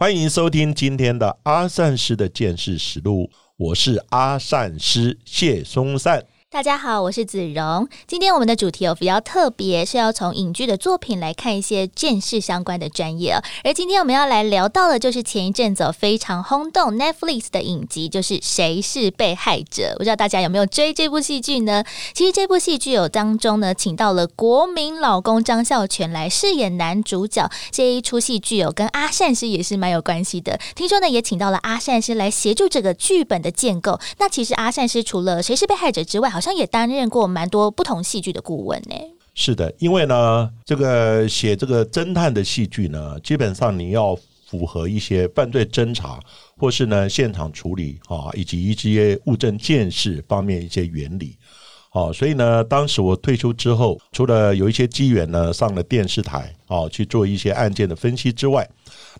欢迎收听今天的阿善师的见识实录，我是阿善师谢松善。大家好，我是子荣。今天我们的主题哦比较特别，是要从影剧的作品来看一些见识相关的专业。而今天我们要来聊到的，就是前一阵子非常轰动 Netflix 的影集，就是《谁是被害者》。不知道大家有没有追这部戏剧呢？其实这部戏剧有当中呢，请到了国民老公张孝全来饰演男主角。这一出戏剧有跟阿善师也是蛮有关系的。听说呢，也请到了阿善师来协助这个剧本的建构。那其实阿善师除了《谁是被害者》之外，好像也担任过蛮多不同戏剧的顾问呢。是的，因为呢，这个写这个侦探的戏剧呢，基本上你要符合一些犯罪侦查，或是呢现场处理啊，以及一些物证鉴识方面一些原理。好，所以呢，当时我退休之后，除了有一些机缘呢，上了电视台啊去做一些案件的分析之外，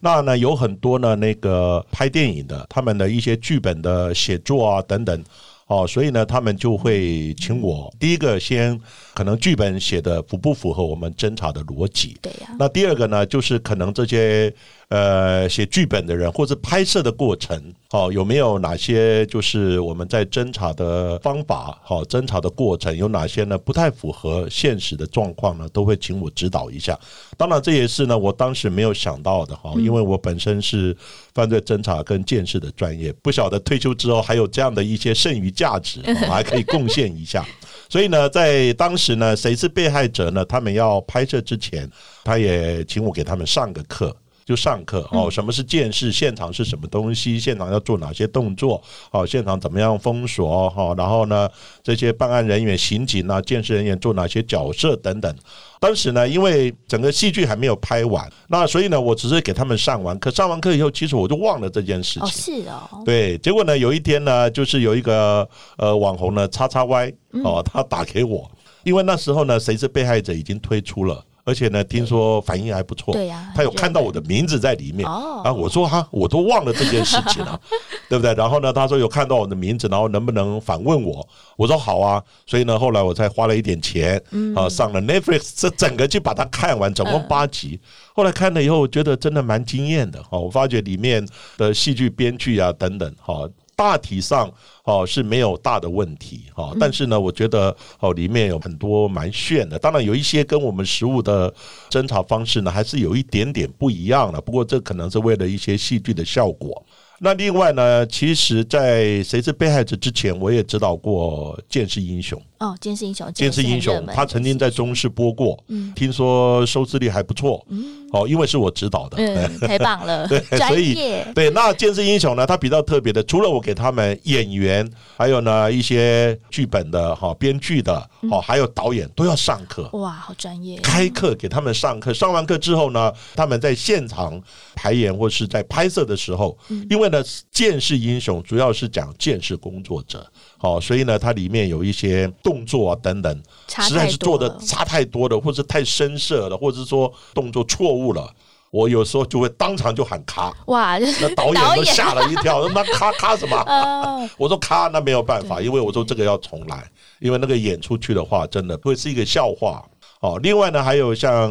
那呢有很多呢那个拍电影的，他们的一些剧本的写作啊等等。哦，所以呢，他们就会请我第一个先可能剧本写的符不符合我们侦查的逻辑？对呀。那第二个呢，就是可能这些呃写剧本的人或者拍摄的过程，哦，有没有哪些就是我们在侦查的方法，好侦查的过程有哪些呢？不太符合现实的状况呢，都会请我指导一下。当然，这也是呢，我当时没有想到的哈，因为我本身是犯罪侦查跟鉴识的专业，不晓得退休之后还有这样的一些剩余价值，我 还可以贡献一下。所以呢，在当时呢，谁是被害者呢？他们要拍摄之前，他也请我给他们上个课。就上课哦，什么是鉴识？现场是什么东西？现场要做哪些动作？哦，现场怎么样封锁？哈，然后呢，这些办案人员、刑警啊、鉴识人员做哪些角色等等。当时呢，因为整个戏剧还没有拍完，那所以呢，我只是给他们上完课。上完课以后，其实我就忘了这件事情。哦，是哦。对，结果呢，有一天呢，就是有一个呃网红呢，叉叉 Y 哦，他打给我，因为那时候呢，谁是被害者已经推出了。而且呢，听说反应还不错。对呀，他有看到我的名字在里面。哦，啊，我说哈，我都忘了这件事情了，对不对？然后呢，他说有看到我的名字，然后能不能反问我？我说好啊。所以呢，后来我才花了一点钱，啊，上了 Netflix，这整个去把它看完，总共八集。后来看了以后，觉得真的蛮惊艳的。哈，我发觉里面的戏剧编剧啊等等，哈。大体上哦是没有大的问题哈，但是呢，我觉得哦里面有很多蛮炫的，当然有一些跟我们实物的侦查方式呢，还是有一点点不一样的。不过这可能是为了一些戏剧的效果。那另外呢，其实，在谁是被害者之前，我也指导过《剑士英雄》哦，《剑士英雄》《剑士英雄》，他曾经在中视播过，听说收视率还不错。哦，因为是我指导的，太棒了，对，所以对那《剑士英雄》呢，它比较特别的，除了我给他们演员，还有呢一些剧本的哈编剧的，哦，还有导演都要上课。哇，好专业！开课给他们上课，上完课之后呢，他们在现场排演或是在拍摄的时候，因为呢，《剑士英雄》主要是讲剑士工作者，好，所以呢，它里面有一些动作啊等等，实在是做的差太多了，或者太深色了，或者说动作错。误了，我有时候就会当场就喊卡，哇！那导演都吓了一跳，他妈卡卡什么？我说卡，那没有办法，因为我说这个要重来，因为那个演出去的话，真的会是一个笑话哦。另外呢，还有像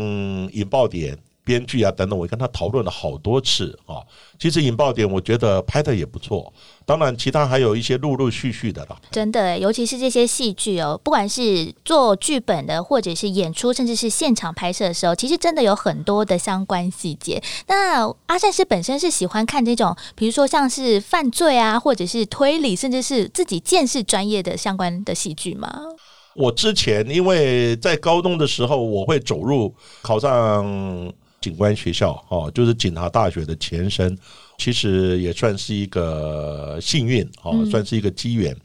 引爆点。编剧啊等等，我跟他讨论了好多次啊。其实引爆点我觉得拍的也不错，当然其他还有一些陆陆续续的啦。真的，尤其是这些戏剧哦，不管是做剧本的，或者是演出，甚至是现场拍摄的时候，其实真的有很多的相关细节。那阿善师本身是喜欢看这种，比如说像是犯罪啊，或者是推理，甚至是自己见识专业的相关的戏剧吗？我之前因为在高中的时候，我会走入考上。警官学校哦，就是警察大学的前身，其实也算是一个幸运哦，算是一个机缘。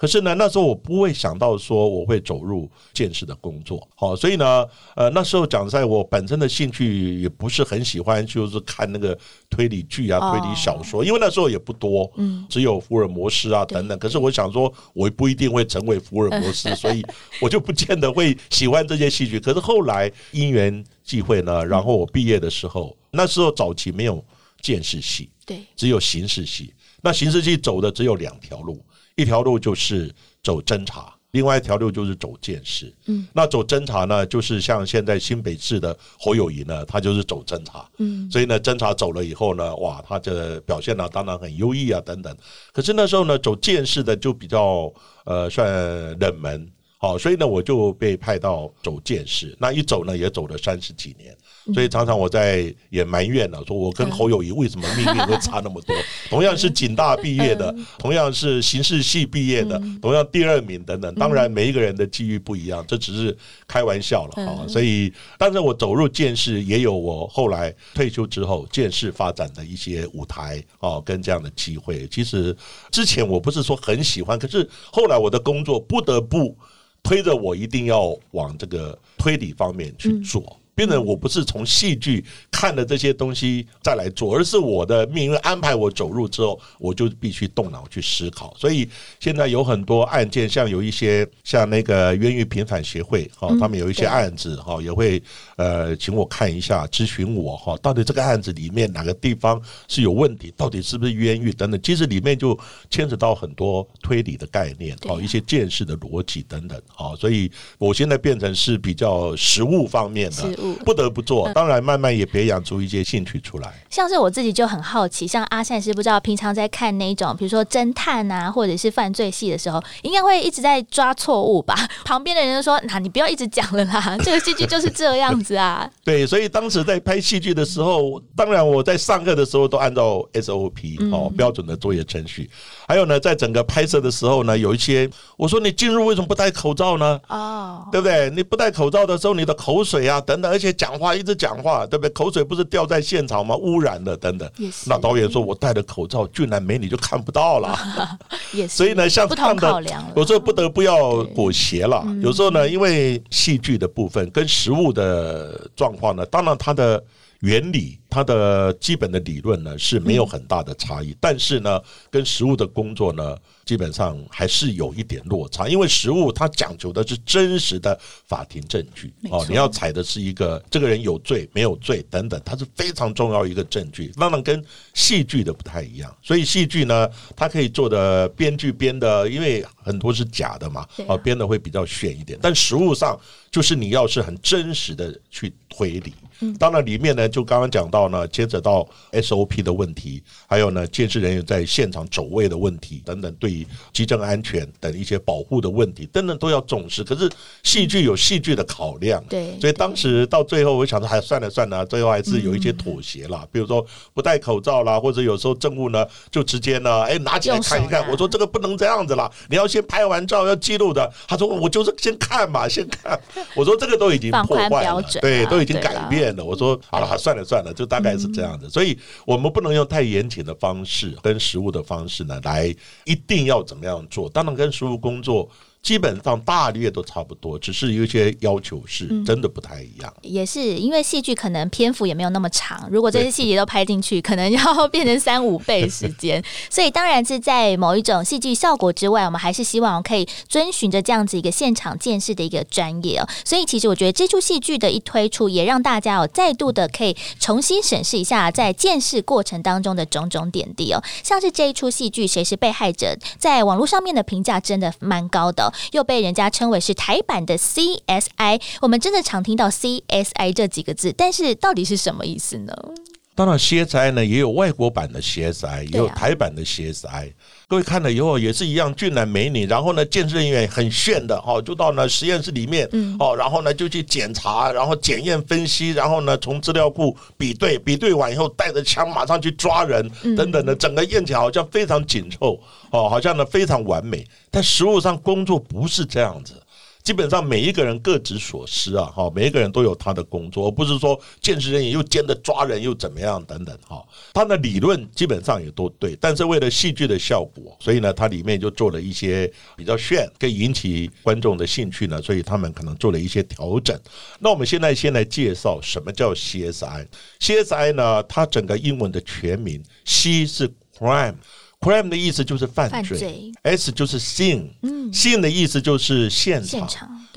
可是呢，那时候我不会想到说我会走入见识的工作，好，所以呢，呃，那时候讲在我本身的兴趣也不是很喜欢，就是看那个推理剧啊、推理小说，因为那时候也不多，嗯，只有福尔摩斯啊等等。可是我想说，我不一定会成为福尔摩斯，所以我就不见得会喜欢这些戏剧。可是后来因缘际会呢，然后我毕业的时候，那时候早期没有见识系，对，只有形式系。那形式系走的只有两条路。一条路就是走侦查，另外一条路就是走见识。嗯，那走侦查呢，就是像现在新北市的侯友谊呢，他就是走侦查。嗯，所以呢，侦查走了以后呢，哇，他的表现呢，当然很优异啊，等等。可是那时候呢，走见识的就比较呃算冷门，好，所以呢，我就被派到走见识。那一走呢，也走了三十几年。所以常常我在也埋怨了，说我跟侯友谊为什么命运会差那么多？同样是警大毕业的，同样是刑事系毕业的，同样第二名等等。当然每一个人的机遇不一样，这只是开玩笑了啊。所以，但是我走入剑士，也有我后来退休之后剑士发展的一些舞台啊，跟这样的机会。其实之前我不是说很喜欢，可是后来我的工作不得不推着我一定要往这个推理方面去做。变成我不是从戏剧看的这些东西再来做，而是我的命运安排我走入之后，我就必须动脑去思考。所以现在有很多案件，像有一些像那个冤狱平反协会哈，他们有一些案子哈，也会呃请我看一下，咨询我哈，到底这个案子里面哪个地方是有问题，到底是不是冤狱等等。其实里面就牵扯到很多推理的概念，哦，一些见识的逻辑等等啊。所以我现在变成是比较实物方面的。不得不做，当然慢慢也培养出一些兴趣出来。像是我自己就很好奇，像阿善是不知道平常在看那种，比如说侦探啊，或者是犯罪戏的时候，应该会一直在抓错误吧？旁边的人就说：“那你不要一直讲了啦，这个戏剧就是这样子啊。”对，所以当时在拍戏剧的时候，当然我在上课的时候都按照 SOP 哦标准的作业程序。还有呢，在整个拍摄的时候呢，有一些我说你进入为什么不戴口罩呢？哦，对不对？你不戴口罩的时候，你的口水啊等等，而且讲话一直讲话，对不对？口水不是掉在现场吗？污染的等等。那导演说我戴了口罩，俊男美女就看不到了。也是。所以呢，像这样的，有时候不得不要裹挟了。有时候呢，因为戏剧的部分跟实物的状况呢，当然它的原理。它的基本的理论呢是没有很大的差异，但是呢，跟实物的工作呢，基本上还是有一点落差。因为实物它讲究的是真实的法庭证据哦，你要采的是一个这个人有罪没有罪等等，它是非常重要一个证据。当然跟戏剧的不太一样，所以戏剧呢，它可以做的编剧编的，因为很多是假的嘛，哦，编的会比较炫一点。但实物上就是你要是很真实的去推理，当然里面呢，就刚刚讲到。到呢，接着到 SOP 的问题，还有呢，监视人员在现场走位的问题等等，对于机政安全等一些保护的问题等等都要重视。可是戏剧有戏剧的考量，对，所以当时到最后，我想说，还算了算了，最后还是有一些妥协啦。比如说不戴口罩啦，或者有时候政务呢，就直接呢，哎，拿起来看一看。我说这个不能这样子啦，你要先拍完照要记录的。他说我就是先看嘛，先看。我说这个都已经破坏了，对，都已经改变了。我说好了，算了算了，就。大概是这样子，所以我们不能用太严谨的方式跟实物的方式呢，来一定要怎么样做。当然，跟实物工作。基本上大略都差不多，只是有些要求是真的不太一样。也是因为戏剧可能篇幅也没有那么长，如果这些细节都拍进去，可能要变成三五倍时间。所以当然是在某一种戏剧效果之外，我们还是希望可以遵循着这样子一个现场见识的一个专业哦。所以其实我觉得这出戏剧的一推出，也让大家哦再度的可以重新审视一下在见识过程当中的种种点滴哦。像是这一出戏剧《谁是被害者》，在网络上面的评价真的蛮高的。又被人家称为是台版的 CSI，我们真的常听到 CSI 这几个字，但是到底是什么意思呢？当然，CSI 呢也有外国版的 CSI，也有台版的 CSI。各位看了以后也是一样俊男美女，然后呢，鉴识人员很炫的哦，就到呢实验室里面，哦，然后呢就去检查，然后检验分析，然后呢从资料库比对，比对完以后带着枪马上去抓人等等的，整个验起来好像非常紧凑，哦，好像呢非常完美。但实物上工作不是这样子。基本上每一个人各执所思啊，哈，每一个人都有他的工作，而不是说监视人员又兼着抓人又怎么样等等哈。他的理论基本上也都对，但是为了戏剧的效果，所以呢，它里面就做了一些比较炫，可以引起观众的兴趣呢，所以他们可能做了一些调整。那我们现在先来介绍什么叫 CSI，CSI 呢，它整个英文的全名，C 是 crime。Crime 的意思就是犯罪，S 就是 scene，scene 的意思就是现场，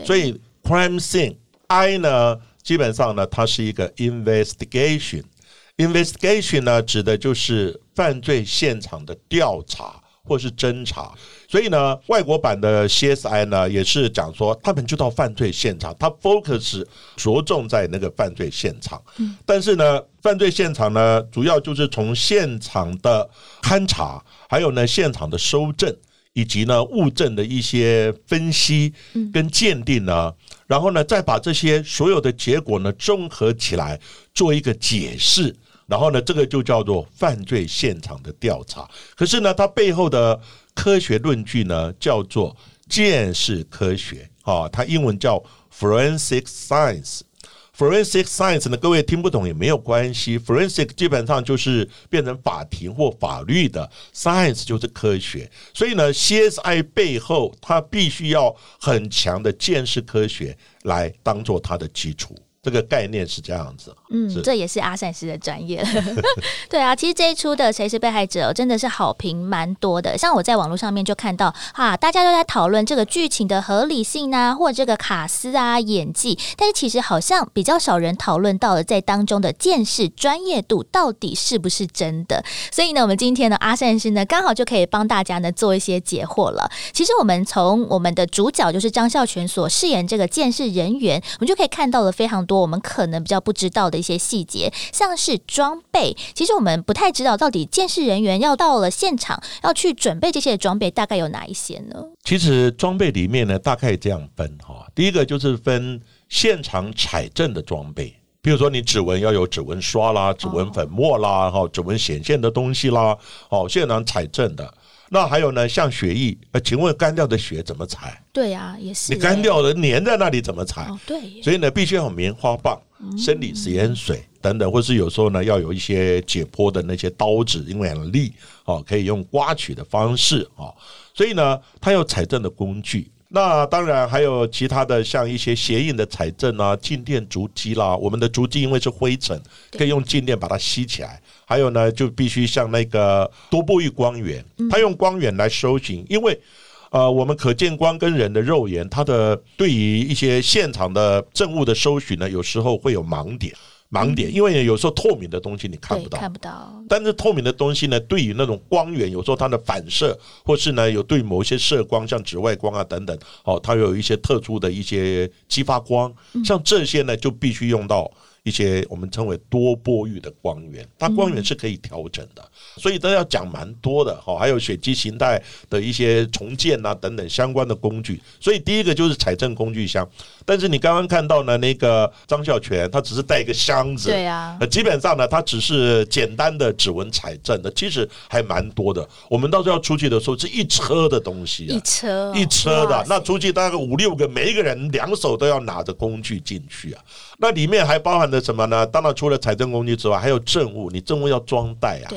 所以 crime scene，I 呢，基本上呢，它是一个 investigation，investigation 呢，指的就是犯罪现场的调查或是侦查。所以呢，外国版的 CSI 呢，也是讲说他们就到犯罪现场，他 focus 着重在那个犯罪现场。嗯，但是呢，犯罪现场呢，主要就是从现场的勘查，还有呢，现场的收证，以及呢，物证的一些分析跟鉴定呢，然后呢，再把这些所有的结果呢，综合起来做一个解释。然后呢，这个就叫做犯罪现场的调查。可是呢，它背后的科学论据呢，叫做鉴识科学啊，它英文叫 forensic science。Forensic science 呢，各位听不懂也没有关系，forensic 基本上就是变成法庭或法律的 science 就是科学。所以呢，CSI 背后它必须要很强的见识科学来当做它的基础。这个概念是这样子，嗯，这也是阿善师的专业。对啊，其实这一出的《谁是被害者》真的是好评蛮多的。像我在网络上面就看到，哈，大家都在讨论这个剧情的合理性啊，或这个卡斯啊演技，但是其实好像比较少人讨论到了在当中的见识专业度到底是不是真的。所以呢，我们今天呢，阿善师呢，刚好就可以帮大家呢做一些解惑了。其实我们从我们的主角就是张孝全所饰演这个见识人员，我们就可以看到了非常多。我们可能比较不知道的一些细节，像是装备，其实我们不太知道到底监视人员要到了现场要去准备这些装备，大概有哪一些呢？其实装备里面呢，大概这样分哈。第一个就是分现场采证的装备，比如说你指纹要有指纹刷啦、指纹粉末啦、哈指纹显现的东西啦，哦，现场采证的。那还有呢，像血液，呃，请问干掉的血怎么采？对呀，也是。你干掉的粘在那里怎么采？哦对。所以呢，必须要有棉花棒、生理食盐水等等，或是有时候呢，要有一些解剖的那些刀子，因为很利，哦，可以用刮取的方式哦。所以呢，它有采证的工具。那当然还有其他的，像一些鞋印的采证啊，静电足迹啦。我们的足迹因为是灰尘，可以用静电把它吸起来。还有呢，就必须像那个多波域光源，它用光源来搜寻，因为呃，我们可见光跟人的肉眼，它的对于一些现场的证物的搜寻呢，有时候会有盲点。盲点，因为有时候透明的东西你看不到，看不到。但是透明的东西呢，对于那种光源，有时候它的反射，或是呢有对某些射光，像紫外光啊等等，哦，它有一些特殊的一些激发光，像这些呢，就必须用到。一些我们称为多波域的光源，它光源是可以调整的，所以都要讲蛮多的哈。还有血肌形态的一些重建啊等等相关的工具。所以第一个就是财政工具箱，但是你刚刚看到呢，那个张孝全他只是带一个箱子，对啊，基本上呢，他只是简单的指纹采证的，其实还蛮多的。我们到时候要出去的时候，是一车的东西，啊一车一车的，那出去大概五六个，每一个人两手都要拿着工具进去啊。那里面还包含着什么呢？当然除了财政工具之外，还有政务。你政务要装袋啊，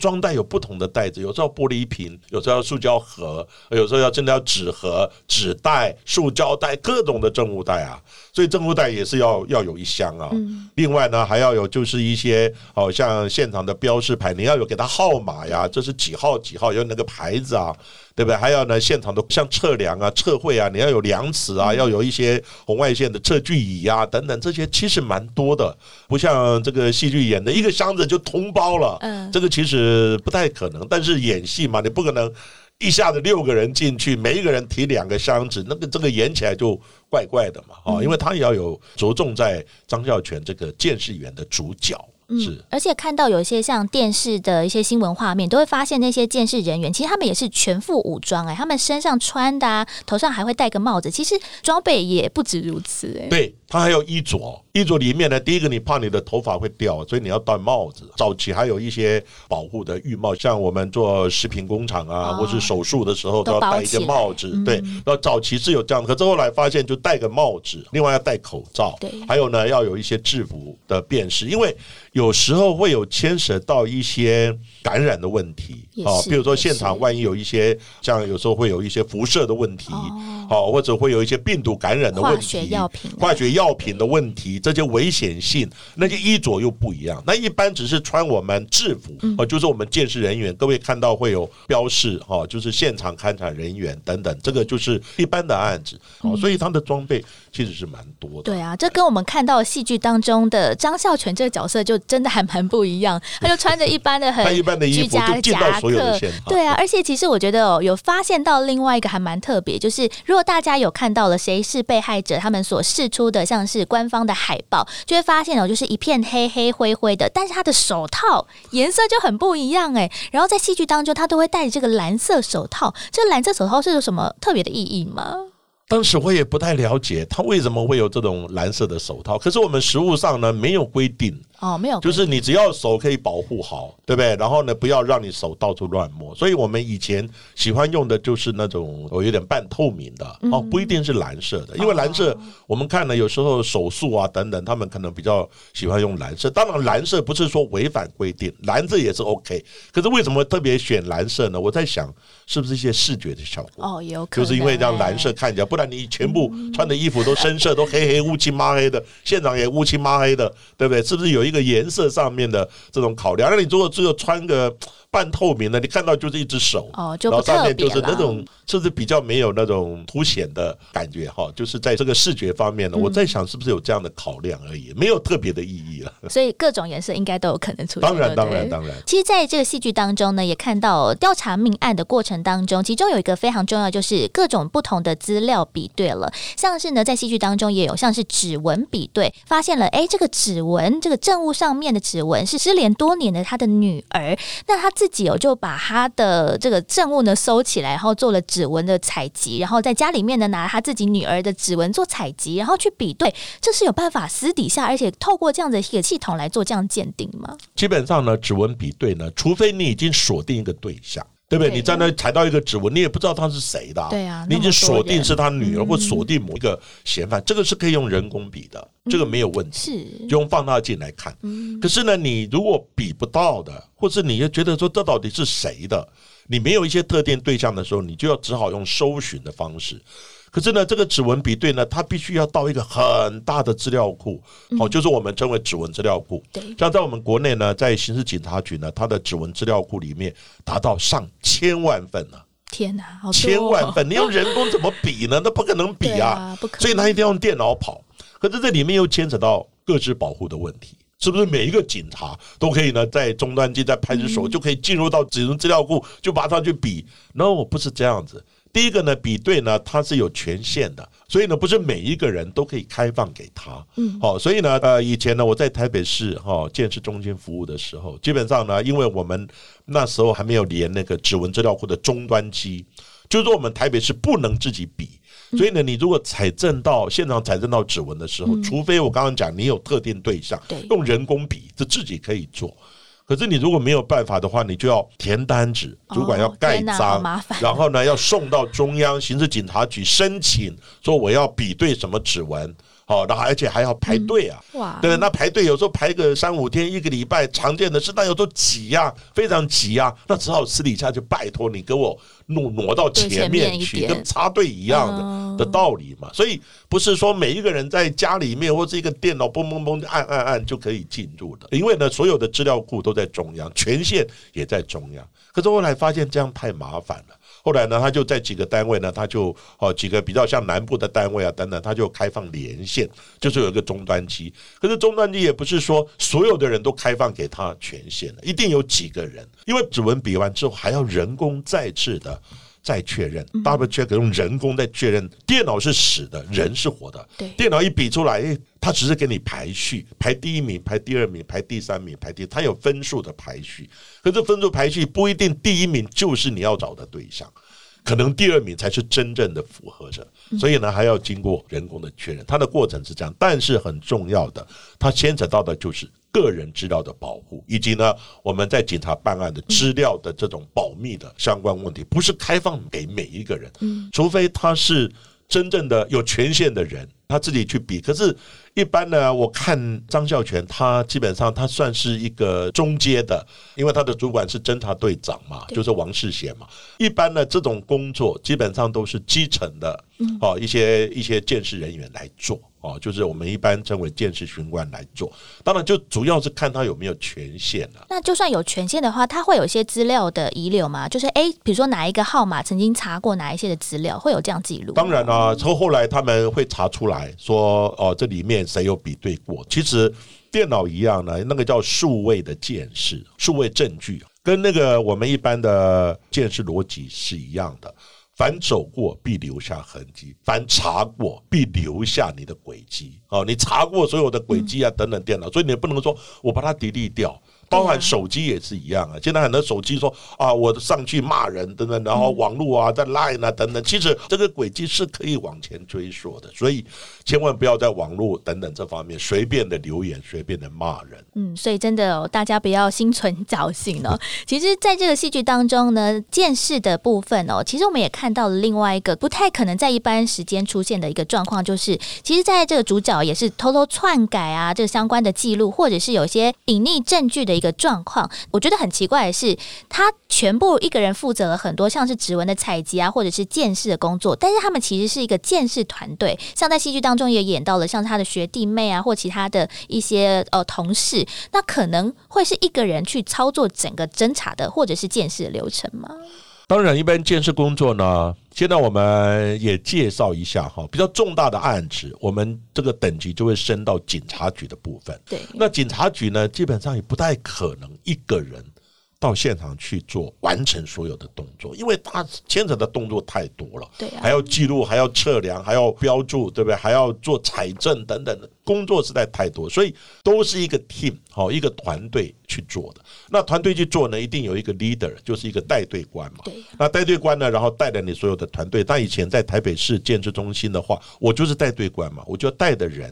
装袋有不同的袋子，有时候玻璃瓶，有时候要塑胶盒，有时候要真的要纸盒、纸袋、塑胶袋，各种的政务袋啊。所以证物袋也是要要有一箱啊。另外呢，还要有就是一些哦，像现场的标识牌，你要有给他号码呀，这是几号几号，有那个牌子啊。对不对？还有呢，现场的像测量啊、测绘啊，你要有量尺啊，要有一些红外线的测距仪啊等等，这些其实蛮多的，不像这个戏剧演的一个箱子就通包了，嗯，这个其实不太可能。但是演戏嘛，你不可能一下子六个人进去，每一个人提两个箱子，那个这个演起来就怪怪的嘛，啊，因为他也要有着重在张孝全这个监视员的主角。嗯，而且看到有一些像电视的一些新闻画面，都会发现那些监视人员其实他们也是全副武装哎，他们身上穿的啊，头上还会戴个帽子，其实装备也不止如此哎。对。它还有衣着，衣着里面呢，第一个你怕你的头发会掉，所以你要戴帽子。早期还有一些保护的浴帽，像我们做食品工厂啊，哦或是手术的时候都都要戴一个帽子。嗯对，然后早期是有这样，可是后来发现就戴个帽子，另外要戴口罩对，还有呢要有一些制服的辨识，因为有时候会有牵涉到一些感染的问题也啊，比如说现场万一有一些像有时候会有一些辐射的问题，哦好，或者会有一些病毒感染的问化学题，药品啊化学药品的问题，这些危险性，那些衣着又不一样。那一般只是穿我们制服，嗯哦，就是我们鉴识人员，各位看到会有标示，哈，就是现场勘查人员等等，这个就是一般的案子，哦，所以他的装备其实是蛮多的。嗯对啊，这跟我们看到戏剧当中的张孝全这个角色就真的还蛮不一样，他就穿着一般的很一般的衣服居家就见到夹所有的克现场对啊，而且其实我觉得哦，有发现到另外一个还蛮特别，就是如果大家有看到了谁是被害者，他们所释出的像是官方的海报，就会发现哦，就是一片黑黑灰灰的，但是他的手套颜色就很不一样哎。然后在戏剧当中，他都会戴着这个蓝色手套，这个蓝色手套是有什么特别的意义吗？当时我也不太了解他为什么会有这种蓝色的手套，可是我们实物上呢没有规定，哦，没有，就是你只要手可以保护好，对不对？然后呢，不要让你手到处乱摸。所以我们以前喜欢用的就是那种我有点半透明的哦，不一定是蓝色的，因为蓝色我们看了有时候手术啊等等，他们可能比较喜欢用蓝色。当然，蓝色不是说违反规定，蓝色也是 OK。可是为什么特别选蓝色呢？我在想，是不是一些视觉的效果？哦，有可能就是因为这样欸蓝色看起来，不然你全部穿的衣服都深色，都黑黑乌漆抹黑的，现场也乌漆抹黑的，对不对？是不是有一个颜色上面的这种考量？那你如果只有穿个半透明的，你看到就是一只手，哦就不然后就是那种，是不是比较没有那种凸显的感觉？哈，就是在这个视觉方面呢，我在想是不是有这样的考量而已，没有特别的意义了。所以各种颜色应该都有可能出现。当然，当然，当然。其实，在这个戏剧当中呢，也看到调查命案的过程当中，其中有一个非常重要，就是各种不同的资料比对了。像是呢，在戏剧当中也有像是指纹比对，发现了，哎，这个指纹，这个证物上面的指纹是失联多年的他的女儿。那他自自己哦就把他的这个证物呢收起来，然后做了指纹的采集，然后在家里面呢拿他自己女儿的指纹做采集，然后去比对，这是有办法私底下，而且透过这样的一个系统来做这样鉴定吗？基本上呢，指纹比对呢，除非你已经锁定一个对象。对不对？你在那踩到一个指纹，你也不知道他是谁的、对啊你已经锁定是他女儿嗯或锁定某一个嫌犯，这个是可以用人工比的，这个没有问题。是，就用放大镜来看。嗯可是呢，你如果比不到的，或是你又觉得说这到底是谁的，你没有一些特定对象的时候，你就要只好用搜寻的方式。可是呢，这个指纹比对呢，它必须要到一个很大的资料库，好、就是我们称为指纹资料库。对像在我们国内呢，在刑事警察局呢，它的指纹资料库里面达到上千万份呢、天哪，好哦千万份，你用人工怎么比呢？那不可能比啊 啊不可能所以他一定要用电脑跑。可是这里面又牵扯到各自保护的问题。是不是每一个警察都可以呢，在终端机、在派出嗯所就可以进入到指纹资料库，就马上去比？No，不是这样子。第一个呢，比对呢，它是有权限的，所以呢，不是每一个人都可以开放给他。嗯，好，所以呢，呃，以前呢，我在台北市哈建设中心服务的时候，基本上呢，因为我们那时候还没有连那个指纹资料库的终端机，就是说我们台北市不能自己比。所以呢，你如果采证到现场采证到指纹的时候，除非我刚刚讲你有特定对象对，用人工比，这自己可以做。可是你如果没有办法的话，你就要填单子，主管要盖章，麻烦。然后呢要送到中央刑事警察局申请，说我要比对什么指纹，好，然后而且还要排队啊。哇，对，那排队有时候排个三五天、一个礼拜，常见的是，那有时候挤呀、非常挤呀、那只好私底下就拜托你给我挪挪到前面去，面跟插队一样的、嗯的道理嘛。所以不是说每一个人在家里面或者一个电脑嘣嘣嘣按按按就可以进入的，因为呢，所有的资料库都在中央，权限也在中央。可是后来发现这样太麻烦了。后来呢，他就在几个单位呢，他就哦几个比较像南部的单位啊等等，他就开放连线，就是有一个终端机。可是终端机也不是说所有的人都开放给他权限的，一定有几个人，因为指纹比完之后还要人工再次的。再确认，double check 用人工再确认，电脑是死的，人是活的。对电脑一比出来，诶它只是给你排序，排第一名，排第二名，排第三名，排第，它有分数的排序。可是分数排序不一定第一名就是你要找的对象。可能第二名才是真正的符合者。所以呢，还要经过人工的确认，它的过程是这样。但是很重要的，它牵扯到的就是个人资料的保护，以及呢，我们在警察办案的资料的这种保密的相关问题，不是开放给每一个人，除非他是真正的有权限的人，他自己去比。可是。一般呢，我看张孝全，他基本上他算是一个中阶的，因为他的主管是侦查队长嘛，就是王世贤嘛。一般呢，这种工作基本上都是基层的，哦，一些一些监视人员来做，哦，就是我们一般称为监视巡官来做。当然，就主要是看他有没有权限了。那就算有权限的话，他会有一些资料的遗留吗？就是哎，比如说哪一个号码曾经查过哪一些的资料，会有这样记录？当然啊，后后来他们会查出来说，哦，这里面。谁有比对过？其实电脑一样呢，那个叫数位的见识、数位证据，跟那个我们一般的见识逻辑是一样的。凡走过必留下痕迹，凡查过必留下你的轨迹。哦，你查过所有的轨迹啊，等等电脑，所以你不能说我把它 delete 掉。包含手机也是一样啊，现在很多手机说啊，我上去骂人等等，然后网络啊，在 Line 啊等等，其实这个轨迹是可以往前追溯的，所以千万不要在网络等等这方面随便的留言，随便的骂人。嗯，所以真的大家不要心存侥幸哦。其实，在这个戏剧当中呢，见识的部分哦，其实我们也看到了另外一个不太可能在一般时间出现的一个状况，就是其实在这个主角也是偷偷篡改啊，这个相关的记录，或者是有些隐匿证据的。一个状况，我觉得很奇怪的是，他全部一个人负责了很多像是指纹的采集啊，或者是见识的工作，但是他们其实是一个见识团队。像在戏剧当中也演到了，像他的学弟妹啊，或其他的一些呃同事，那可能会是一个人去操作整个侦查的或者是见识的流程吗？当然，一般监视工作呢，现在我们也介绍一下哈，比较重大的案子，我们这个等级就会升到警察局的部分。对，那警察局呢，基本上也不太可能一个人。到现场去做完成所有的动作，因为他牵扯的动作太多了，对，还要记录，还要测量，还要标注，对不对？还要做采证等等的工作实在太多，所以都是一个 team 好一个团队去做的。那团队去做呢，一定有一个 leader，就是一个带队官嘛。对，那带队官呢，然后带着你所有的团队。但以前在台北市建设中心的话，我就是带队官嘛，我就带的人。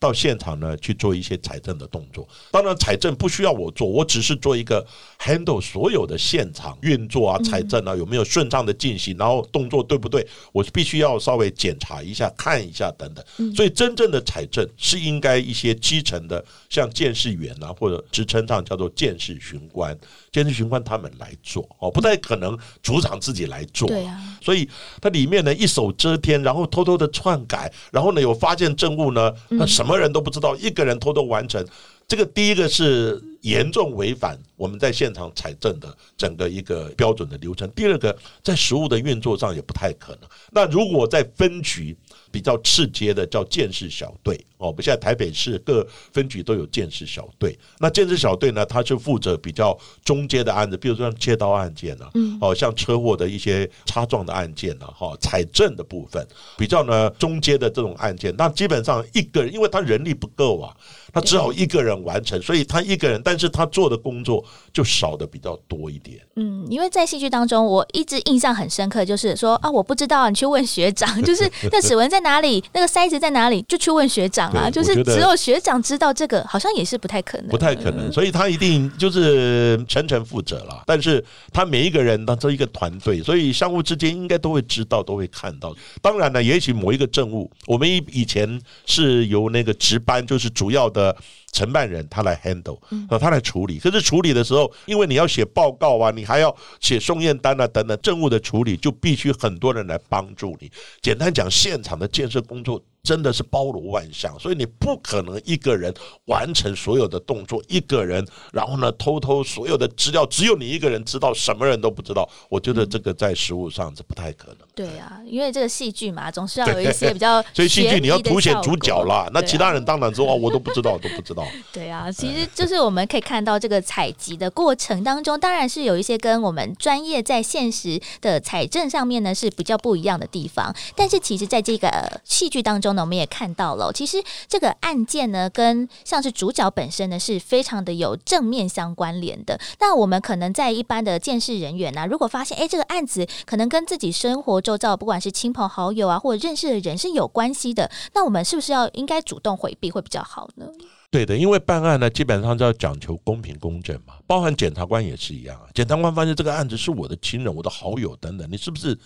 到现场呢去做一些财政的动作，当然财政不需要我做，我只是做一个 handle 所有的现场运作啊，财政啊有没有顺畅的进行，然后动作对不对，我必须要稍微检查一下、看一下等等。所以真正的财政是应该一些基层的，像监事员啊，或者职称上叫做监事巡官、监事巡官他们来做哦，不太可能组长自己来做。对啊，所以它里面呢一手遮天，然后偷偷的篡改，然后呢有发现政务呢，那什么？什么人都不知道，一个人偷偷完成，这个第一个是严重违反我们在现场采证的整个一个标准的流程。第二个，在实物的运作上也不太可能。那如果在分局。比较次阶的叫建视小队哦，我们现在台北市各分局都有建视小队。那建视小队呢，他是负责比较中阶的案子，比如说像切刀案件啊，哦，像车祸的一些擦撞的案件啊，哈，采证的部分，比较呢中阶的这种案件，那基本上一个人，因为他人力不够啊。他只好一个人完成，所以他一个人，但是他做的工作就少的比较多一点。嗯，因为在戏剧当中，我一直印象很深刻，就是说啊，我不知道，你去问学长，就是那指纹在哪里，那个塞子在哪里，就去问学长啊。就是只有学长知道这个，好像也是不太可能，不太可能。所以他一定就是全程负责了，但是他每一个人当做一个团队，所以相互之间应该都会知道，都会看到。当然呢，也许某一个政务，我们以以前是由那个值班，就是主要的。的承办人他来 handle，呃，他来处理。可是处理的时候，因为你要写报告啊，你还要写送验单啊，等等，政务的处理就必须很多人来帮助你。简单讲，现场的建设工作。真的是包罗万象，所以你不可能一个人完成所有的动作，一个人，然后呢，偷偷所有的资料只有你一个人知道，什么人都不知道。我觉得这个在实物上是不太可能。对啊，因为这个戏剧嘛，总是要有一些 比较，所以戏剧你要凸显主角啦。那其他人当然说哦，我都不知道，都不知道。对啊，其实就是我们可以看到这个采集的过程当中，当然是有一些跟我们专业在现实的采证上面呢是比较不一样的地方。但是其实在这个戏剧当中。中呢，我们也看到了，其实这个案件呢，跟像是主角本身呢，是非常的有正面相关联的。那我们可能在一般的监视人员呢，如果发现哎，这个案子可能跟自己生活周遭，不管是亲朋好友啊，或者认识的人是有关系的，那我们是不是要应该主动回避会比较好呢？对的，因为办案呢，基本上就要讲求公平公正嘛，包含检察官也是一样啊。检察官发现这个案子是我的亲人、我的好友等等，你是不是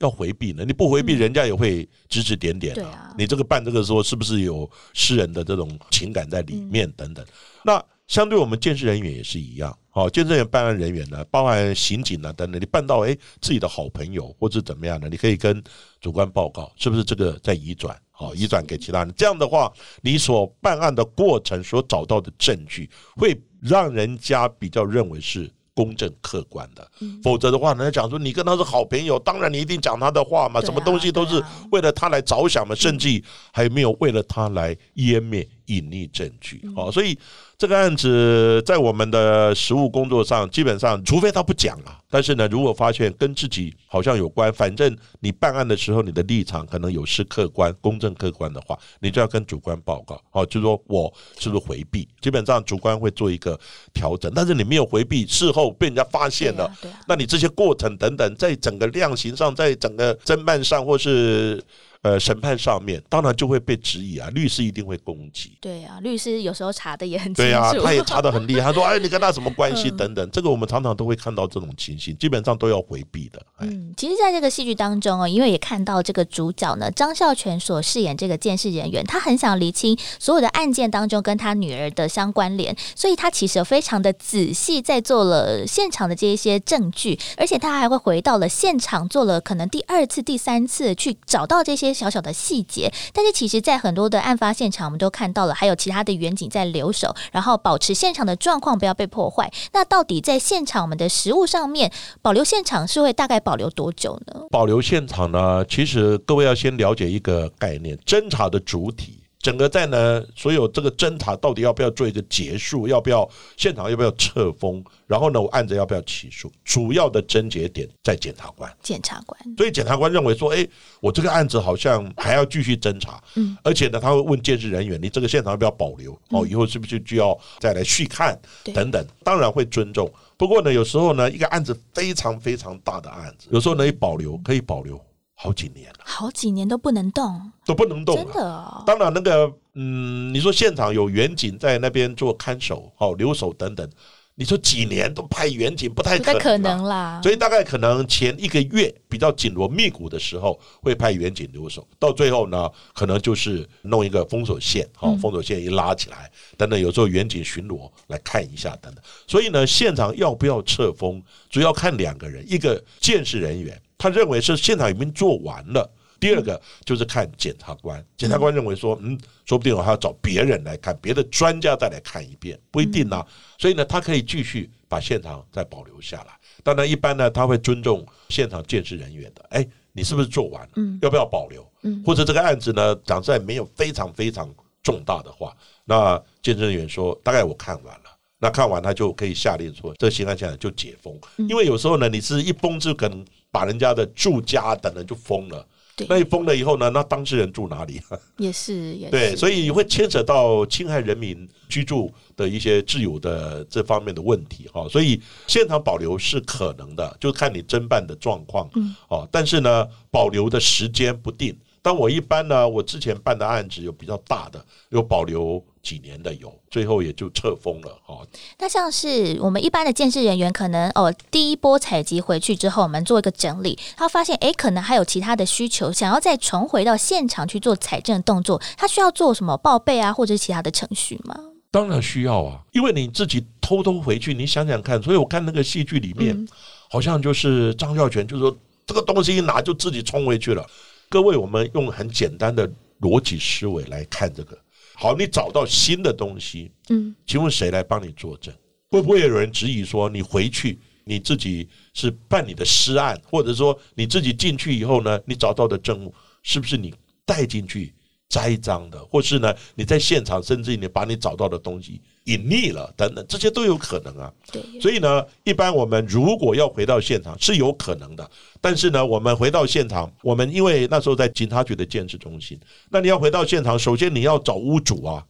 要回避呢？你不回避，人家也会指指点点啊。你这个办这个时候，是不是有诗人的这种情感在里面等等？那相对我们监视人员也是一样，好，监视人员办案人员呢，包含刑警啊等等，你办到哎自己的好朋友或者怎么样的，你可以跟主观报告，是不是这个在移转？好，移转给其他人。这样的话，你所办案的过程所找到的证据，会让人家比较认为是公正客观的。否则的话，人家讲说你跟他是好朋友，当然你一定讲他的话嘛，什么东西都是为了他来着想嘛，甚至还没有为了他来湮灭隐匿证据。哦，所以。这个案子在我们的实务工作上，基本上除非他不讲了，但是呢，如果发现跟自己好像有关，反正你办案的时候你的立场可能有失客观、公正客观的话，你就要跟主观报告，哦，就说我是不是回避？基本上主观会做一个调整，但是你没有回避，事后被人家发现了，那你这些过程等等，在整个量刑上，在整个侦办上，或是。呃，审判上面当然就会被质疑啊，律师一定会攻击。对啊，律师有时候查的也很。对啊，他也查的很厉害，他说哎，你跟他什么关系等等，这个我们常常都会看到这种情形，基本上都要回避的。嗯，其实，在这个戏剧当中哦，因为也看到这个主角呢，张孝全所饰演这个监视人员，他很想厘清所有的案件当中跟他女儿的相关联，所以他其实非常的仔细在做了现场的这一些证据，而且他还会回到了现场做了可能第二次、第三次去找到这些。小小的细节，但是其实，在很多的案发现场，我们都看到了，还有其他的远景在留守，然后保持现场的状况不要被破坏。那到底在现场我们的食物上面保留现场是会大概保留多久呢？保留现场呢？其实各位要先了解一个概念：侦查的主体。整个在呢，所有这个侦查到底要不要做一个结束？要不要现场要不要撤封？然后呢，我案子要不要起诉？主要的症结点在检察官。检察官。所以检察官认为说，哎，我这个案子好像还要继续侦查。嗯。而且呢，他会问监视人员，你这个现场要不要保留？哦，以后是不是就要再来续看？等等，当然会尊重。不过呢，有时候呢，一个案子非常非常大的案子，有时候呢，保留可以保留。好几年了，好几年都不能动，都不能动，真的。当然，那个，嗯，你说现场有远景在那边做看守、哦留守等等，你说几年都派远景不太可能啦。所以大概可能前一个月比较紧锣密鼓的时候会派远景留守，到最后呢，可能就是弄一个封锁线，好，封锁线一拉起来，等等，有时候远景巡逻来看一下，等等。所以呢，现场要不要撤封，主要看两个人，一个监视人员。他认为是现场已经做完了。第二个就是看检察官，检察官认为说，嗯，说不定我还要找别人来看，别的专家再来看一遍，不一定呢。所以呢，他可以继续把现场再保留下来。当然，一般呢，他会尊重现场建设人员的。哎，你是不是做完了？嗯，要不要保留？嗯，或者这个案子呢，讲在没有非常非常重大的话，那监视人员说，大概我看完了。那看完他就可以下令说，这个刑案现在就解封。因为有时候呢，你是一封就可能。把人家的住家等人就封了，那一封了以后呢，那当事人住哪里？也是，也对，所以会牵扯到侵害人民居住的一些自由的这方面的问题哈。所以现场保留是可能的，就看你侦办的状况，嗯，哦，但是呢，保留的时间不定。但我一般呢，我之前办的案子有比较大的，有保留几年的有，最后也就撤封了哈。那像是我们一般的监视人员，可能哦，第一波采集回去之后，我们做一个整理，他发现哎，可能还有其他的需求，想要再重回到现场去做采证动作，他需要做什么报备啊，或者是其他的程序吗？当然需要啊，因为你自己偷偷回去，你想想看，所以我看那个戏剧里面，好像就是张孝全就说这个东西一拿就自己冲回去了。各位，我们用很简单的逻辑思维来看这个。好，你找到新的东西，嗯，请问谁来帮你作证？会不会有人质疑说，你回去你自己是办你的私案，或者说你自己进去以后呢，你找到的证物是不是你带进去栽赃的，或是呢你在现场甚至你把你找到的东西隐匿了等等，这些都有可能啊。对，所以呢，一般我们如果要回到现场是有可能的，但是呢，我们回到现场，我们因为那时候在警察局的建设中心，那你要回到现场，首先你要找屋主啊，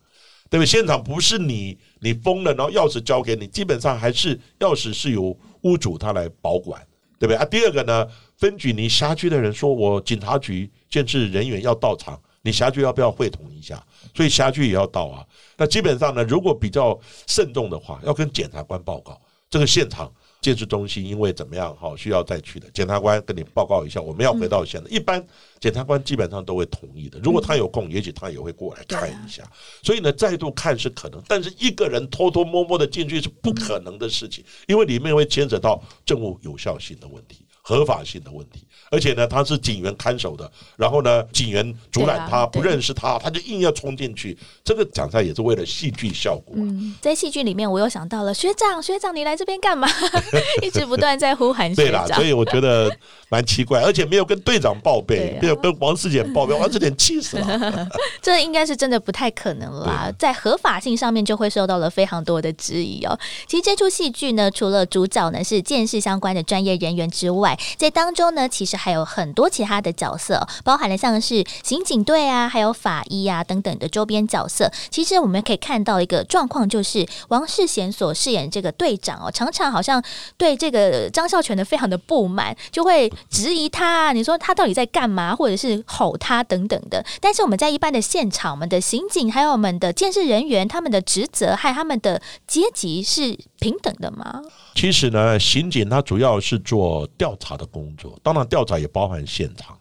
对不对？现场不是你你封了，然后钥匙交给你，基本上还是钥匙是由屋主他来保管，对不对啊？第二个呢，分局你辖区的人说我警察局建制人员要到场，你辖区要不要会同一下？所以辖区也要到啊。那基本上呢，如果比较慎重的话，要跟检察官报告这个现场建设中心因为怎么样哈，需要再去的，检察官跟你报告一下，我们要回到现场。一般检察官基本上都会同意的，如果他有空，也许他也会过来看一下。所以呢，再度看是可能，但是一个人偷偷摸摸的进去是不可能的事情，因为里面会牵扯到政务有效性的问题。合法性的问题，而且呢，他是警员看守的，然后呢，警员阻拦他，不认识他，他就硬要冲进去。这个讲出也是为了戏剧效果。嗯，在戏剧里面，我又想到了学长，学长，你来这边干嘛？一直不断在呼喊学长。所以我觉得蛮奇怪，而且没有跟队长报备，没有跟王世杰报备，王世杰气死了。这应该是真的不太可能啦，在合法性上面就会受到了非常多的质疑哦。其实这出戏剧呢，除了主角呢是见识相关的专业人员之外，在当中呢，其实还有很多其他的角色，包含了像是刑警队啊，还有法医啊等等的周边角色。其实我们可以看到一个状况，就是王世贤所饰演这个队长哦，常常好像对这个张孝全的非常的不满，就会质疑他，你说他到底在干嘛，或者是吼他等等的。但是我们在一般的现场，我们的刑警还有我们的监视人员，他们的职责还他们的阶级是平等的吗？其实呢，刑警他主要是做调查的工作，当然调查也包含现场。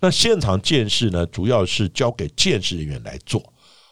那现场监视呢，主要是交给监视人员来做。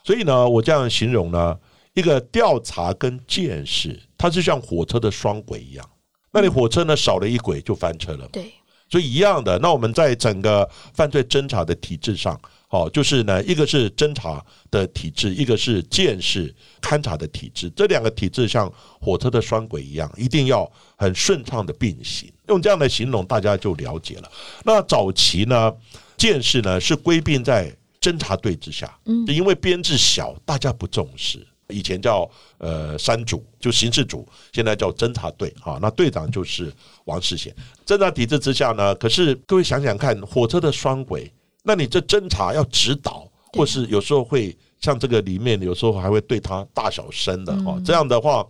所以呢，我这样形容呢，一个调查跟监视，它是像火车的双轨一样。那你火车呢少了一轨就翻车了。对，所以一样的。那我们在整个犯罪侦查的体制上。哦，就是呢，一个是侦查的体制，一个是监视勘察的体制，这两个体制像火车的双轨一样，一定要很顺畅的并行。用这样的形容，大家就了解了。那早期呢，监视呢是归并在侦察队之下，嗯，因为编制小，大家不重视。以前叫呃三组，就刑事组，现在叫侦察队。啊，那队长就是王世贤。侦察体制之下呢，可是各位想想看，火车的双轨。那你这侦查要指导，或是有时候会像这个里面，有时候还会对他大小声的哈，这样的话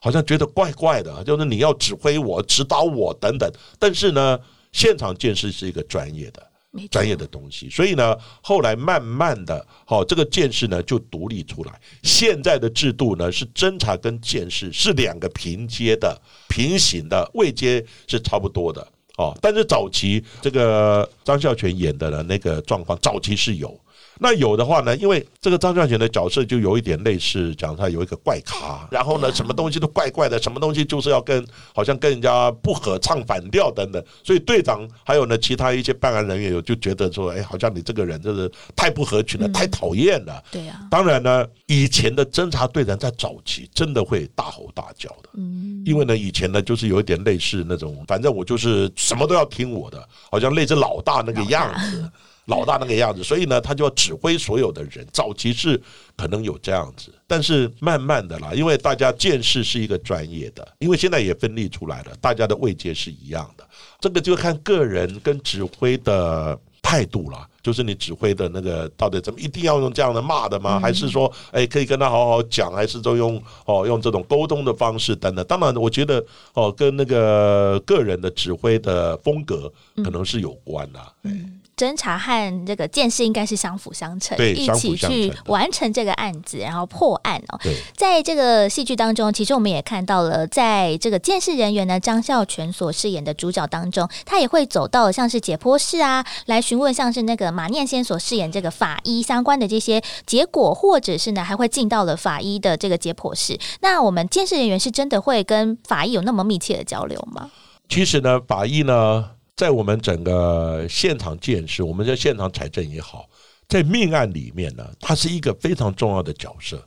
好像觉得怪怪的，就是你要指挥我、指导我等等。但是呢，现场见识是一个专业的、专业的东西，所以呢，后来慢慢的，好这个见识呢就独立出来。现在的制度呢是侦查跟见识是两个平阶的、平行的位阶是差不多的。哦，但是早期这个张孝全演的呢，那个状况早期是有。那有的话呢，因为这个张孝全的角色就有一点类似，讲他有一个怪咖，然后呢，什么东西都怪怪的，什么东西就是要跟好像跟人家不合，唱反调等等。所以队长还有呢，其他一些办案人员有就觉得说，哎，好像你这个人真是太不合群了，太讨厌了。对呀。当然呢，以前的侦查队长在早期真的会大吼大叫的，嗯，因为呢，以前呢就是有一点类似那种，反正我就是什么都要听我的，好像类似老大那个样子。老大那个样子，所以呢，他就要指挥所有的人。早期是可能有这样子，但是慢慢的啦，因为大家见识是一个专业的，因为现在也分立出来了，大家的位阶是一样的。这个就看个人跟指挥的态度了，就是你指挥的那个到底怎么一定要用这样的骂的吗？还是说，哎，可以跟他好好讲，还是说用哦用这种沟通的方式等等？当然，我觉得哦跟那个个人的指挥的风格可能是有关的。嗯。侦查和这个见识应该是相辅相成，一起去完成这个案子，然后破案哦。对，在这个戏剧当中，其实我们也看到了，在这个监视人员呢，张孝全所饰演的主角当中，他也会走到像是解剖室啊，来询问像是那个马念先所饰演这个法医相关的这些结果，或者是呢，还会进到了法医的这个解剖室。那我们监视人员是真的会跟法医有那么密切的交流吗？其实呢，法医呢。在我们整个现场建设，我们在现场采证也好，在命案里面呢，它是一个非常重要的角色。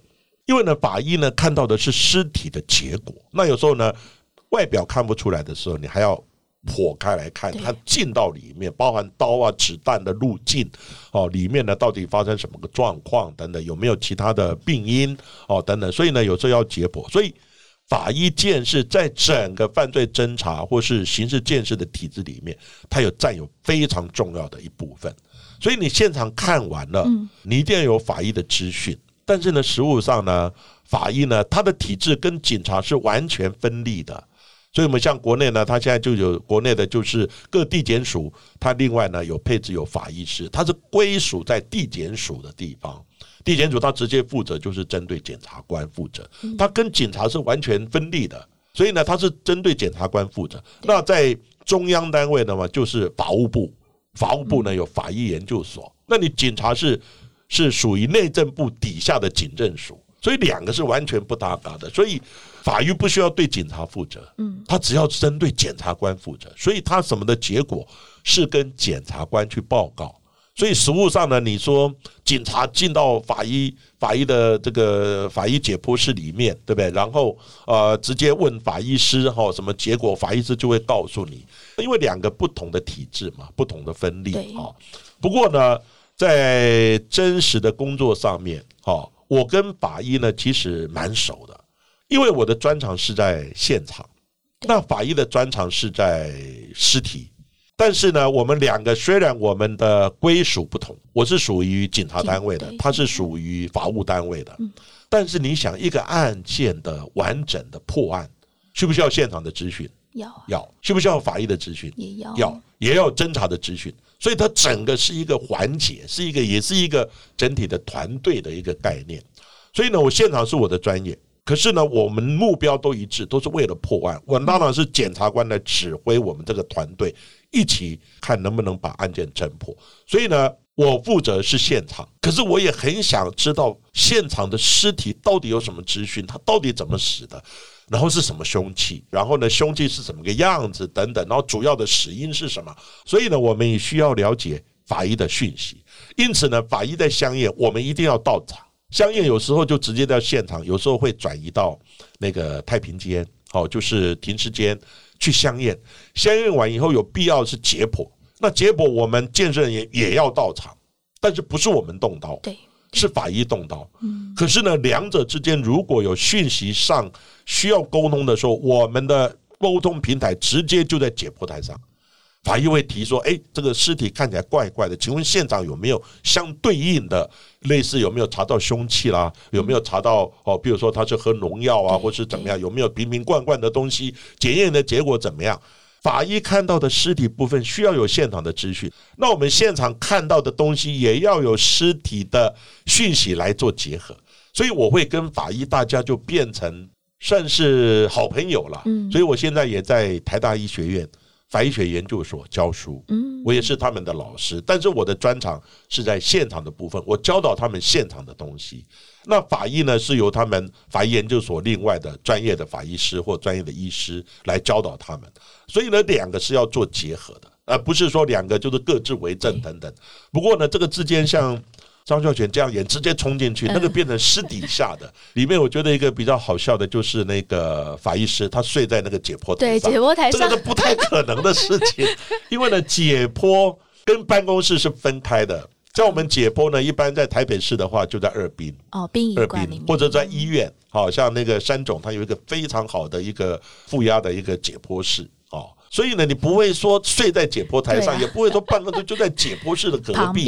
因为呢，法医呢看到的是尸体的结果，那有时候呢，外表看不出来的时候，你还要剖开来看，它进到里面，包含刀啊、子弹的路径哦，里面呢到底发生什么个状况等等，有没有其他的病因哦等等，所以呢有时候要解剖，所以。法医鉴识在整个犯罪侦查或是刑事鉴识的体制里面，它有占有非常重要的一部分。所以你现场看完了，你一定要有法医的资讯。但是呢，实务上呢，法医呢，他的体制跟警察是完全分立的。所以，我们像国内呢，它现在就有国内的，就是各地检署，它另外呢有配置有法医师，它是归属在地检署的地方。地检署它直接负责就是针对检察官负责，它跟警察是完全分立的。所以呢，它是针对检察官负责。那在中央单位的嘛，就是法务部，法务部呢有法医研究所。那你警察是是属于内政部底下的警政署，所以两个是完全不搭嘎的。所以法医不需要对警察负责，嗯，他只要针对检察官负责。所以他什么的结果是跟检察官去报告。所以实务上呢，你说警察进到法医法医的这个法医解剖室里面，对不对？然后呃，直接问法医师哈，什么结果，法医师就会告诉你，因为两个不同的体制嘛，不同的分立啊。不过呢，在真实的工作上面，哈，我跟法医呢其实蛮熟的，因为我的专长是在现场，那法医的专长是在尸体。但是呢，我们两个虽然我们的归属不同，我是属于警察单位的，他是属于法务单位的。但是你想，一个案件的完整的破案，需不需要现场的咨询？要要，需不需要法医的咨询？也要要，也要侦查的资讯。所以它整个是一个环节，是一个也是一个整体的团队的一个概念。所以呢，我现场是我的专业。可是呢，我们目标都一致，都是为了破案。我当然是检察官来指挥我们这个团队，一起看能不能把案件侦破。所以呢，我负责是现场，可是我也很想知道现场的尸体到底有什么资讯，他到底怎么死的，然后是什么凶器，然后呢，凶器是怎么个样子等等，然后主要的死因是什么。所以呢，我们也需要了解法医的讯息。因此呢，法医在相验，我们一定要到场。相验有时候就直接到现场，有时候会转移到那个太平间，哦，就是停尸间去相验。相验完以后，有必要是解剖。那解剖，我们见证人也也要到场，但是不是我们动刀，对，是法医动刀。嗯，可是呢，两者之间如果有讯息上需要沟通的时候，我们的沟通平台直接就在解剖台上。法医会提说：“哎，这个尸体看起来怪怪的，请问现场有没有相对应的类似？有没有查到凶器啦？有没有查到哦？比如说他是喝农药啊，或是怎么样？有没有瓶瓶罐罐的东西？检验的结果怎么样？法医看到的尸体部分需要有现场的资讯，那我们现场看到的东西也要有尸体的讯息来做结合。所以我会跟法医大家就变成算是好朋友了。嗯，所以我现在也在台大医学院。”法医学研究所教书，嗯，我也是他们的老师，但是我的专长是在现场的部分，我教导他们现场的东西。那法医呢，是由他们法医研究所另外的专业的法医师或专业的医师来教导他们。所以呢，两个是要做结合的，而不是说两个就是各自为政等等。不过呢，这个之间像。张孝全这样演，直接冲进去，那个变成私底下的。里面我觉得一个比较好笑的，就是那个法医师，他睡在那个解剖台上，对，解剖台上，这个是不太可能的事情，因为呢，解剖跟办公室是分开的。像我们解剖呢，一般在台北市的话，就在二滨哦，殡仪馆或者在医院，好像那个山总，他有一个非常好的一个负压的一个解剖室。所以呢，你不会说睡在解剖台上，也不会说办公室就在解剖室的隔壁，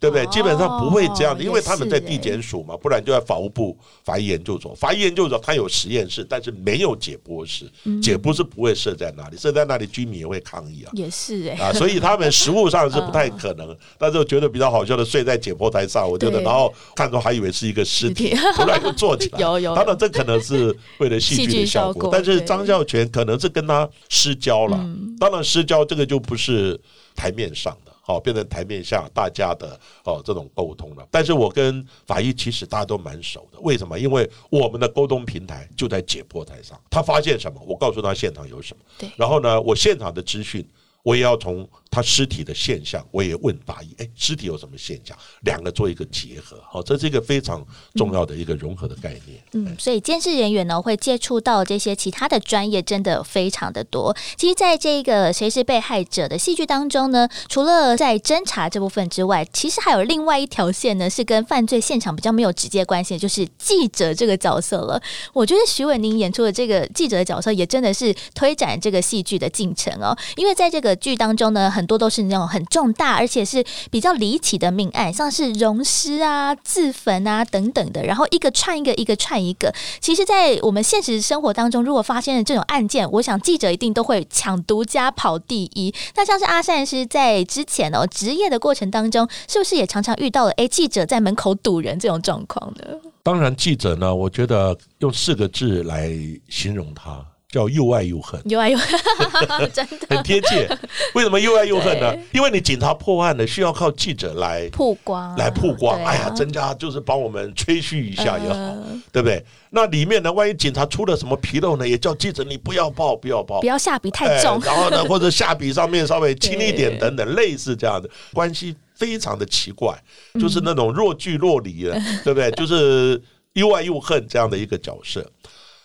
对不对？基本上不会这样的，因为他们在地检署嘛，不然就在法务部法医研究所。法医研究所它有实验室，但是没有解剖室，解剖室不会设在那里，设在那里居民也会抗议啊。也是哎，啊，所以他们实物上是不太可能。但是我觉得比较好笑的，睡在解剖台上，我觉得然后看到还以为是一个尸体，突然就坐起来。有有，当然这可能是为了戏剧的效果，但是张孝全可能是跟他失交了。当然私交这个就不是台面上的，好变成台面下大家的哦这种沟通了。但是我跟法医其实大家都蛮熟的，为什么？因为我们的沟通平台就在解剖台上，他发现什么，我告诉他现场有什么。对。然后呢，我现场的资讯我也要从他尸体的现象，我也问法医，哎，尸体有什么现象？两个做一个结合，好，这是一个非常重要的一个融合的概念。嗯，所以监视人员呢会接触到这些其他的专业，真的非常的多。其实，在这个谁是被害者的戏剧当中呢，除了在侦查这部分之外，其实还有另外一条线呢，是跟犯罪现场比较没有直接关系，就是记者这个角色了。我觉得徐伟宁演出的这个记者的角色，也真的是推展这个戏剧的进程哦。因为在这个剧当中呢，很多都是那种很重大，而且是比较离奇的命案，像是溶尸啊、自焚啊等等的，然后一个串一个，一个串一个。其实，在我们现实生活当中，如果发现了这种案件，我想记者一定都会抢独家跑第一。那像是阿善师在之前哦职业的过程当中，是不是也常常遇到了哎记者在门口堵人这种状况呢？当然，记者呢，我觉得用四个字来形容他，叫又爱又恨。又爱又恨，真的很贴切。为什么又爱又恨呢？因为你警察破案了，需要靠记者来曝光，来曝光。啊哎呀，增加就是帮我们吹嘘一下也好，嗯对不对？那里面呢，万一警察出了什么纰漏呢，也叫记者你不要报，不要报不。要下笔太重哎。然后呢，或者下笔上面稍微轻一点等等，类似这样的关系非常的奇怪，嗯就是那种若即若离的，对不对？就是又爱又恨这样的一个角色。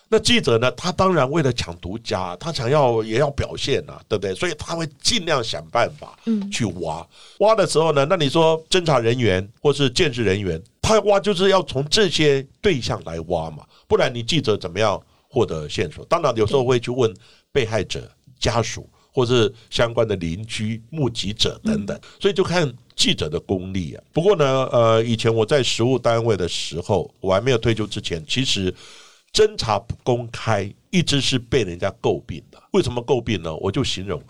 那记者呢，他当然为了抢独家，他想要也要表现呐、对不对？所以他会尽量想办法嗯去挖。挖的时候呢，那你说侦查人员或是监视人员，他挖就是要从这些对象来挖嘛，不然你记者怎么样获得线索？当然有时候会去问被害者家属或是相关的邻居、目击者等等，所以就看记者的功力啊。不过呢，呃，以前我在实务单位的时候，我还没有退休之前，其实侦查不公开一直是被人家诟病的。为什么诟病呢？我就形容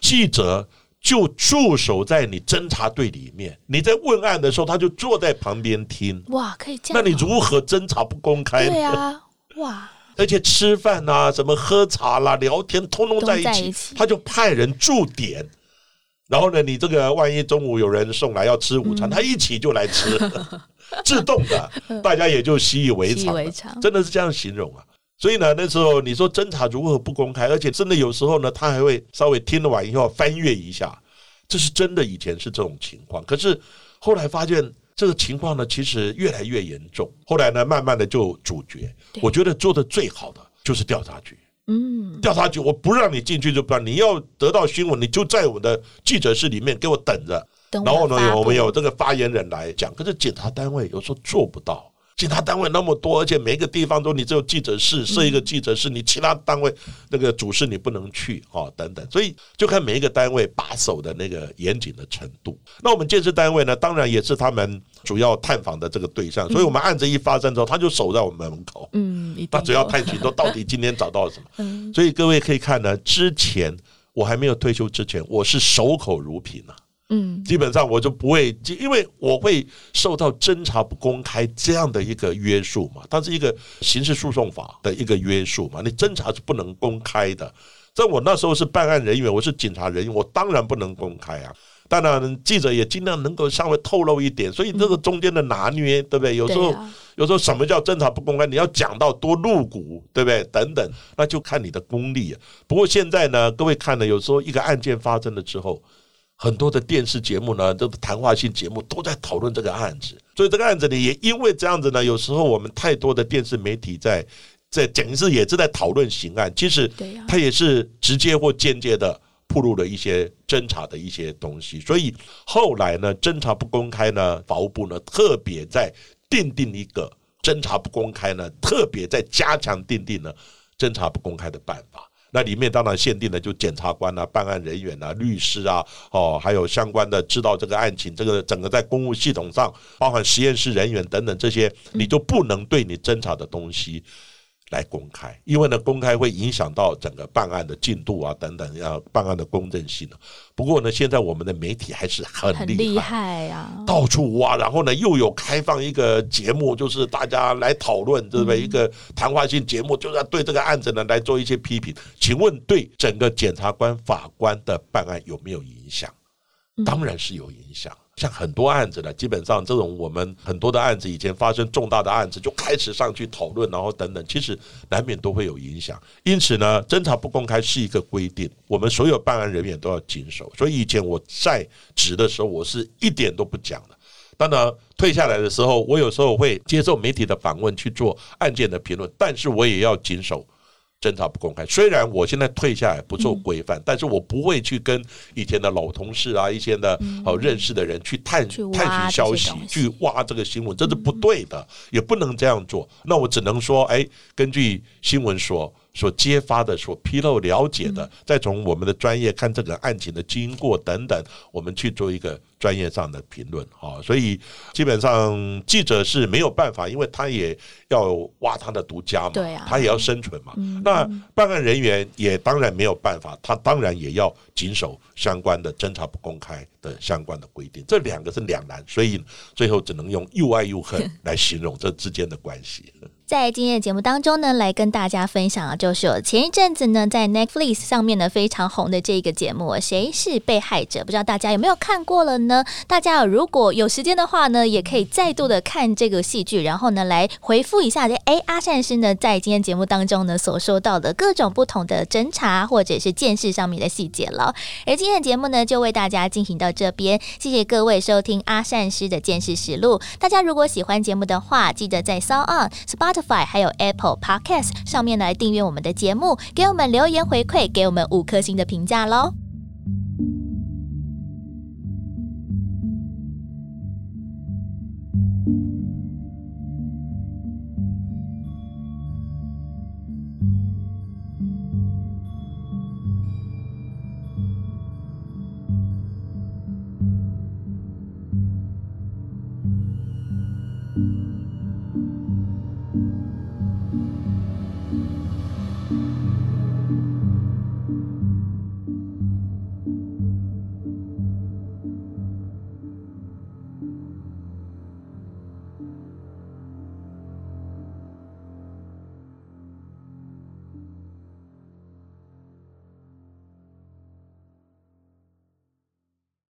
记者。就驻守在你侦查队里面，你在问案的时候，他就坐在旁边听。哇，可以这那样那？你如何侦查不公开呢？对啊，哇，而且吃饭呐、什么喝茶啦、聊天，通通在一起都在一起，他就派人驻点。然后呢，你这个万一中午有人送来要吃午嗯餐，他一起就来吃，自动的，大家也就习以为常为常真的是这样形容啊。所以呢，那时候你说侦查如何不公开，而且真的有时候呢，他还会稍微听了完以后翻阅一下，这是真的。以前是这种情况，可是后来发现这个情况呢，其实越来越严重。后来呢，慢慢的就主角，我觉得做的最好的就是调查局。嗯，调查局，我不让你进去就不让你要得到新闻，你就在我的记者室里面给我等着。等然后呢，有我们有这个发言人来讲，可是检察单位有时候做不到。检察单位那么多，而且每一个地方都你只有记者室设一个记者室，你其他单位那个主事你不能去啊、哦，等等，所以就看每一个单位把守的那个严谨的程度。那我们建设单位呢，当然也是他们主要探访的这个对象，所以我们案子一发生之后，他就守在我们门口，嗯，他主要探寻说到底今天找到了什么。嗯所以各位可以看呢，之前我还没有退休之前，我是守口如瓶啊。嗯基本上我就不会，因为我会受到侦查不公开这样的一个约束嘛，它是一个刑事诉讼法的一个约束嘛，你侦查是不能公开的。在我那时候是办案人员，我是警察人员，我当然不能公开啊。当然，记者也尽量能够稍微透露一点，所以这个中间的拿捏，对不对？有时候啊有时候什么叫侦查不公开？你要讲到多露骨，对不对？等等，那就看你的功力啊。不过现在呢，各位看了，有时候一个案件发生了之后，很多的电视节目呢，这谈话性节目都在讨论这个案子，所以这个案子呢，也因为这样子呢，有时候我们太多的电视媒体在在等于是也是在讨论刑案，其实它也是直接或间接的暴露了一些侦查的一些东西，所以后来呢，侦查不公开呢，法务部呢特别在定定一个侦查不公开呢，特别在加强定定呢侦查不公开的办法。那里面当然限定的就检察官啊、办案人员啊、律师啊，哦，还有相关的知道这个案情，这个整个在公务系统上，包含实验室人员等等这些，你就不能对你侦查的东西来公开，因为呢，公开会影响到整个办案的进度啊，等等，要办案的公正性啊。不过呢，现在我们的媒体还是很很厉。害啊！到处挖，然后呢，又有开放一个节目，就是大家来讨论，对不对？一个谈话性节目，就是要对这个案子呢来做一些批评。请问对整个检察官、法官的办案有没有影响？当然是有影响。像很多案子呢，基本上这种我们很多的案子，以前发生重大的案子就开始上去讨论，然后等等，其实难免都会有影响。因此呢，侦查不公开是一个规定，我们所有办案人员都要谨守。所以以前我在职的时候，我是一点都不讲的。当然，退下来的时候，我有时候会接受媒体的访问去做案件的评论，但是我也要谨守。侦查不公开，虽然我现在退下来不做规范，但是我不会去跟以前的老同事啊、一些的好认识的人去探探寻消息、去挖这个新闻，这是不对的，也不能这样做。那我只能说，哎，根据新闻说。所揭发的、所披露了解的，再从我们的专业看这个案情的经过等等，我们去做一个专业上的评论啊。所以基本上记者是没有办法，因为他也要挖他的独家嘛，他也要生存嘛。那办案人员也当然没有办法，他当然也要谨守相关的侦查不公开的相关的规定。这两个是两难，所以最后只能用又爱又恨来形容这之间的关系。在今天的节目当中呢，来跟大家分享啊，就是我前一阵子呢，在 Netflix 上面呢非常红的这一个节目《谁是被害者》，不知道大家有没有看过了呢？大家如果有时间的话呢，也可以再度的看这个戏剧，然后呢来回复一下这哎阿善师呢在今天节目当中呢所说到的各种不同的侦查或者是见识上面的细节了。而今天的节目呢就为大家进行到这边，谢谢各位收听阿善师的见识实录。大家如果喜欢节目的话，记得在 s o n Spotify。还有 Apple Podcast 上面来订阅我们的节目，给我们留言回馈，给我们五颗星的评价喽。